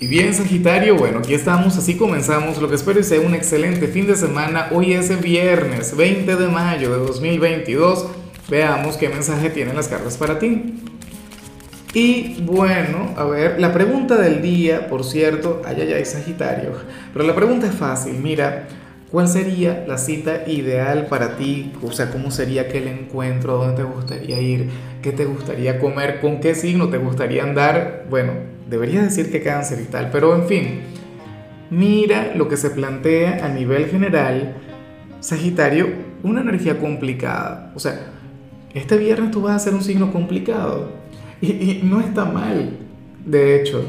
Y bien Sagitario, bueno, aquí estamos, así comenzamos, lo que espero sea un excelente fin de semana, hoy es viernes 20 de mayo de 2022, veamos qué mensaje tienen las cartas para ti. Y bueno, a ver, la pregunta del día, por cierto, ay, ay, ay, Sagitario, pero la pregunta es fácil, mira, ¿cuál sería la cita ideal para ti? O sea, ¿cómo sería aquel encuentro? ¿Dónde te gustaría ir? ¿Qué te gustaría comer? ¿Con qué signo te gustaría andar? Bueno, debería decir que cáncer y tal, pero en fin, mira lo que se plantea a nivel general, Sagitario, una energía complicada. O sea, este viernes tú vas a ser un signo complicado y, y no está mal. De hecho,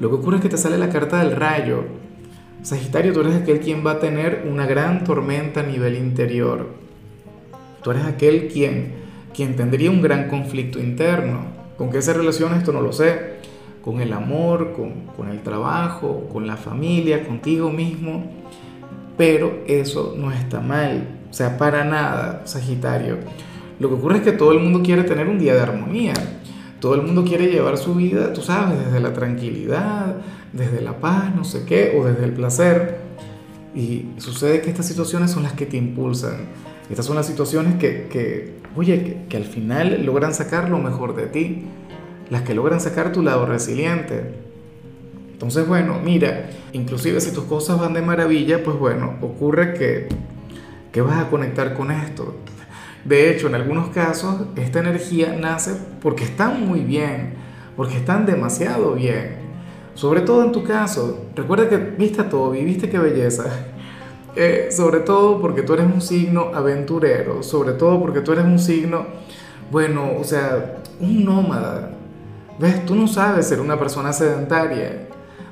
lo que ocurre es que te sale la carta del rayo. Sagitario, tú eres aquel quien va a tener una gran tormenta a nivel interior. Tú eres aquel quien, quien tendría un gran conflicto interno. ¿Con qué se relaciona esto? No lo sé con el amor, con, el trabajo, con la familia, contigo mismo. Pero eso no está mal, o sea, para nada, Sagitario. Lo que ocurre es que todo el mundo quiere tener un día de armonía. Todo el mundo quiere llevar su vida, tú sabes, desde la tranquilidad, desde la paz, no sé qué, o desde el placer. Y sucede que estas situaciones son las que te impulsan. Estas son las situaciones que, que oye, que, que al final logran sacar lo mejor de ti las que logran sacar tu lado resiliente. Entonces, bueno, mira, inclusive si tus cosas van de maravilla, pues bueno, ocurre que, que vas a conectar con esto. De hecho, en algunos casos, esta energía nace porque están muy bien, porque están demasiado bien. Sobre todo en tu caso, recuerda que viste a todo, viste qué belleza. Eh, sobre todo porque tú eres un signo aventurero, sobre todo porque tú eres un signo, bueno, o sea, un nómada, ¿Ves? Tú no sabes ser una persona sedentaria,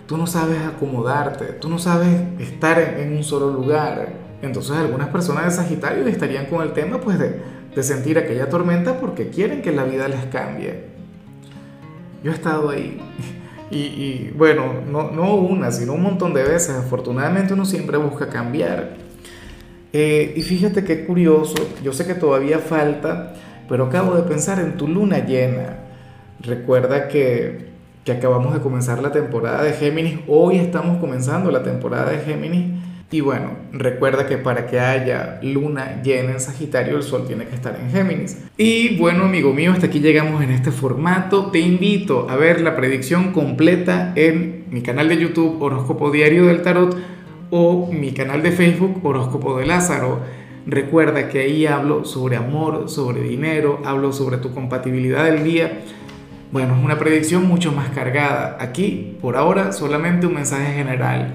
tú no sabes acomodarte, tú no sabes estar en, un solo lugar. Entonces algunas personas de Sagitario estarían con el tema pues de, de sentir aquella tormenta porque quieren que la vida les cambie. Yo he estado ahí. Y, bueno, no, no, una, sino un montón de veces. Afortunadamente uno siempre busca cambiar. Eh, y fíjate qué curioso, yo sé que todavía falta, pero acabo de pensar en tu luna llena. Recuerda que, que acabamos de comenzar la temporada de Géminis, hoy estamos comenzando la temporada de Géminis. Y bueno, recuerda que para que haya luna llena en Sagitario, el Sol tiene que estar en Géminis. Y bueno, amigo mío, hasta aquí llegamos en este formato. Te invito a ver la predicción completa en mi canal de YouTube Horóscopo Diario del Tarot o mi canal de Facebook Horóscopo de Lázaro. Recuerda que ahí hablo sobre amor, sobre dinero, hablo sobre tu compatibilidad del día bueno, es una predicción mucho más cargada. Aquí, por ahora, solamente un mensaje general.